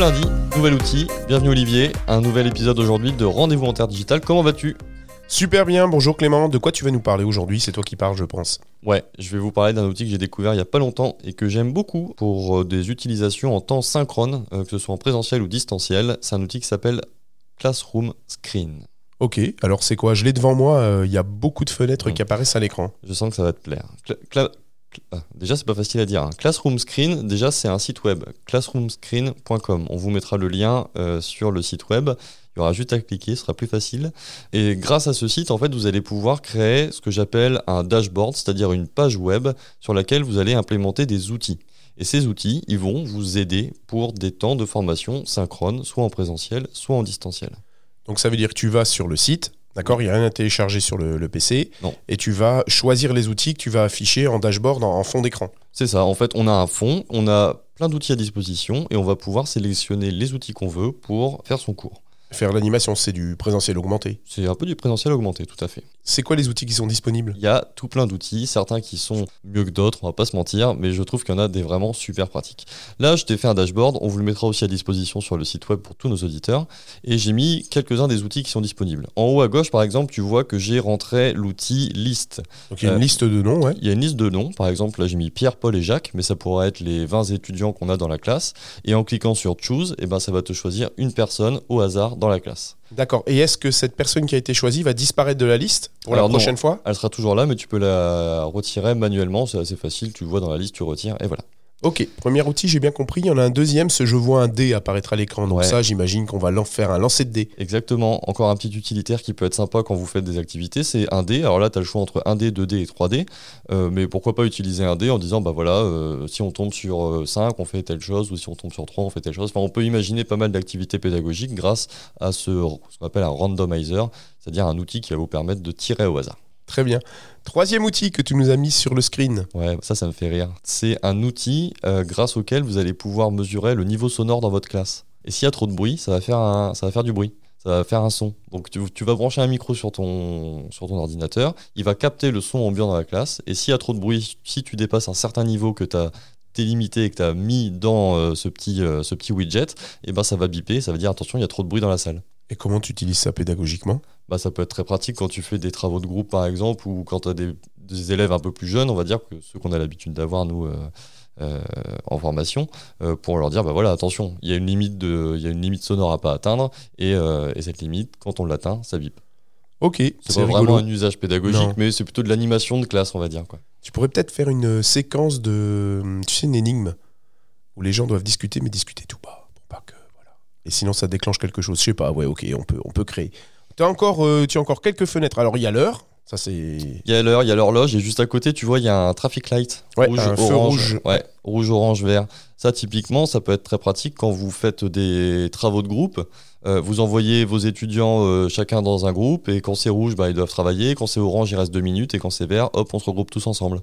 lundi, nouvel outil. Bienvenue Olivier, un nouvel épisode aujourd'hui de Rendez-vous en Terre Digital. Comment vas-tu? Super bien, bonjour Clément. De quoi tu vas nous parler aujourd'hui? C'est toi qui parles, je pense. Ouais, je vais vous parler d'un outil que j'ai découvert il y a pas longtemps et que j'aime beaucoup pour euh, des utilisations en temps synchrone, euh, que ce soit en présentiel ou distanciel. C'est un outil qui s'appelle Classroom Screen. Ok, alors c'est quoi? Je l'ai devant moi, euh, il y a beaucoup de fenêtres Mm. qui apparaissent à l'écran. Je sens que ça va te plaire. Cla- déjà, c'est pas facile à dire. hein. Classroom Screen, déjà, c'est un site web, classroomscreen.com. On vous mettra le lien euh, sur le site web. Il y aura juste à cliquer, ce sera plus facile. Et grâce à ce site, en fait, vous allez pouvoir créer ce que j'appelle un dashboard, c'est-à-dire une page web sur laquelle vous allez implémenter des outils. Et ces outils, ils vont vous aider pour des temps de formation synchrone, soit en présentiel, soit en distanciel. Donc ça veut dire que tu vas sur le site, d'accord Il n'y a rien à télécharger sur le, le PC. Non. Et tu vas choisir les outils que tu vas afficher en dashboard, en, en fond d'écran. C'est ça, en fait, on a un fond, on a plein d'outils à disposition et on va pouvoir sélectionner les outils qu'on veut pour faire son cours. Faire l'animation, c'est du présentiel augmenté. C'est un peu du présentiel augmenté, tout à fait. C'est quoi les outils qui sont disponibles? Il y a tout plein d'outils, certains qui sont mieux que d'autres, on va pas se mentir, mais je trouve qu'il y en a des vraiment super pratiques. Là, je t'ai fait un dashboard, on vous le mettra aussi à disposition sur le site web pour tous nos auditeurs, et j'ai mis quelques-uns des outils qui sont disponibles. En haut à gauche, par exemple, tu vois que j'ai rentré l'outil liste. Donc il y a une Euh, liste de noms, ouais. Il y a une liste de noms, par exemple, là j'ai mis Pierre, Paul et Jacques, mais ça pourrait être les 20 étudiants qu'on a dans la classe. Et en cliquant sur Choose, eh ben, ça va te choisir une personne au hasard dans la classe. D'accord. Et est-ce que cette personne qui a été choisie va disparaître de la liste pour Alors la non. prochaine fois? Elle sera toujours là, mais tu peux la retirer manuellement, c'est assez facile, tu vois dans la liste, tu retires, et voilà. Ok, premier outil, j'ai bien compris. Il y en a un deuxième, ce je vois un dé apparaître à l'écran. Donc Ouais. ça, j'imagine qu'on va l'en faire un lancer de dés. Exactement, encore un petit utilitaire qui peut être sympa quand vous faites des activités, c'est un dé. Alors là, tu as le choix entre 1D, 2D et 3D, Euh, mais pourquoi pas utiliser un dé en disant, bah voilà, euh, si on tombe sur euh, 5, on fait telle chose, ou si on tombe sur 3, on fait telle chose. Enfin, on peut imaginer pas mal d'activités pédagogiques grâce à ce, ce qu'on appelle un randomizer, c'est-à-dire un outil qui va vous permettre de tirer au hasard. Très bien. Troisième outil que tu nous as mis sur le screen. Ouais, ça, ça me fait rire. C'est un outil euh, grâce auquel vous allez pouvoir mesurer le niveau sonore dans votre classe. Et s'il y a trop de bruit, ça va faire, un- ça va faire du bruit. Ça va faire un son. Donc tu, tu vas brancher un micro sur ton, sur ton ordinateur, il va capter le son ambiant dans la classe, et s'il y a trop de bruit, si tu dépasses un certain niveau que tu as délimité et que tu as mis dans euh, ce, petit, euh, ce petit widget, et ben ça va biper, ça va dire attention, il y a trop de bruit dans la salle. Et comment tu utilises ça pédagogiquement? Bah, ça peut être très pratique quand tu fais des travaux de groupe, par exemple, ou quand tu as des, des élèves un peu plus jeunes, on va dire que ceux qu'on a l'habitude d'avoir, nous, euh, euh, en formation, euh, pour leur dire, bah voilà, attention, il y, a une limite de- il y a une limite sonore à pas atteindre, et, et cette limite, quand on l'atteint, ça bip. Ok, C'est c'est pas rigolo. vraiment un usage pédagogique, Non. mais c'est plutôt de l'animation de classe, on va dire. Quoi. Tu pourrais peut-être faire une séquence de, tu sais, une énigme où les gens doivent discuter, mais discuter tout bas pour pas que, voilà. Et sinon, ça déclenche quelque chose. Je sais pas. Ouais, ok, on peut, on peut créer. Euh, tu as encore quelques fenêtres. Alors il y a l'heure. Ça c'est. Il y a l'heure, il y a l'horloge, et juste à côté, tu vois, il y a un traffic light. Ouais, rouge, un feu orange. rouge. Ouais, rouge, orange, vert. Ça, typiquement, ça peut être très pratique quand vous faites des travaux de groupe. Euh, vous envoyez vos étudiants euh, chacun dans un groupe, et quand c'est rouge, bah, ils doivent travailler. Quand c'est orange, il reste deux minutes, et quand c'est vert, hop, on se regroupe tous ensemble.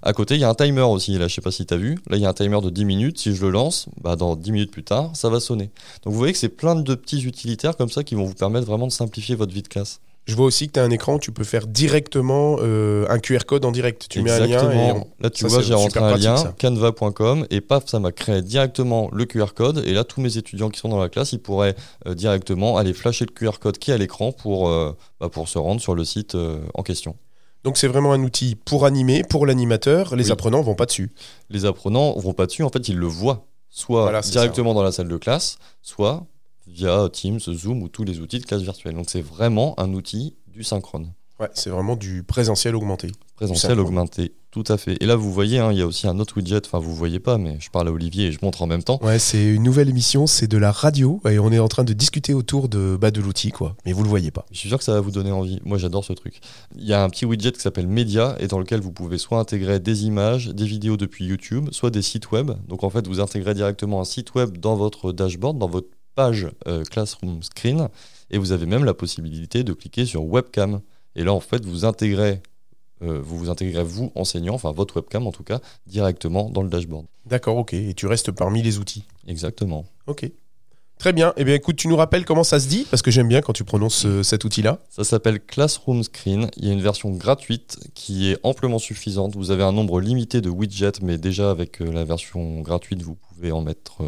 À côté, il y a un timer aussi. Là, je sais pas si tu as vu. Là, il y a un timer de 10 minutes. Si je le lance, bah, dans 10 minutes plus tard, ça va sonner. Donc, vous voyez que c'est plein de petits utilitaires comme ça qui vont vous permettre vraiment de simplifier votre vie de classe. Je vois aussi que tu as un écran où tu peux faire directement euh, un QR code en direct. Tu mets un lien et Exactement. on- Là, tu ça, vois, j'ai rentré un pratique, lien, canva.com, et paf, ça m'a créé directement le QR code. Et là, tous mes étudiants qui sont dans la classe, ils pourraient euh, directement aller flasher le QR code qui est à l'écran pour, euh, bah, pour se rendre sur le site en question. Donc c'est vraiment un outil pour animer, pour l'animateur. Les Oui. apprenants vont pas dessus. Les apprenants vont pas dessus, en fait, ils le voient, soit Voilà, directement dans la salle de classe, soit via Teams, Zoom ou tous les outils de classe virtuelle. Donc, c'est vraiment un outil du synchrone. Ouais, c'est vraiment du présentiel augmenté. Présentiel augmenté, tout à fait. Et là, vous voyez, hein, il y a aussi un autre widget, enfin, vous voyez pas, mais je parle à Olivier et je montre en même temps. Ouais, c'est une nouvelle émission, c'est de la radio et on est en train de discuter autour de, bah, de l'outil, quoi. Mais vous le voyez pas. Je suis sûr que ça va vous donner envie. Moi, j'adore ce truc. Il y a un petit widget qui s'appelle Média et dans lequel vous pouvez soit intégrer des images, des vidéos depuis YouTube, soit des sites web. Donc, en fait, vous intégrez directement un site web dans votre dashboard, dans votre page euh, Classroom Screen, et vous avez même la possibilité de cliquer sur Webcam. Et là, en fait, vous intégrez, euh, vous vous intégrez vous enseignant, enfin votre webcam en tout cas, directement dans le dashboard. D'accord, ok. Et tu restes parmi les outils. Exactement. Ok. Très bien. Eh bien, écoute, tu nous rappelles comment ça se dit? Parce que j'aime bien quand tu prononces euh, cet outil-là. Ça s'appelle Classroom Screen. Il y a une version gratuite qui est amplement suffisante. Vous avez un nombre limité de widgets, mais déjà avec euh, la version gratuite, vous pouvez en mettre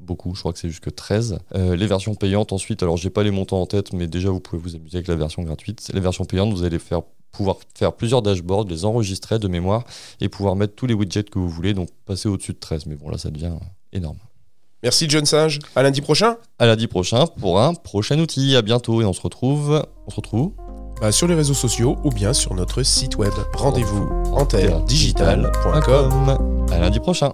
beaucoup, je crois que c'est jusque 13. Euh, les versions payantes ensuite, alors j'ai pas les montants en tête, mais déjà vous pouvez vous amuser avec la version gratuite. Les versions payantes, vous allez faire pouvoir faire plusieurs dashboards, les enregistrer de mémoire et pouvoir mettre tous les widgets que vous voulez, donc passer au-dessus de 13. Mais bon, là, ça devient énorme. Merci John Sage. À lundi prochain. À lundi prochain pour un prochain outil. À bientôt et on se retrouve. On se retrouve bah, sur les réseaux sociaux ou bien sur notre site web. Rendez-vous en terre À lundi prochain.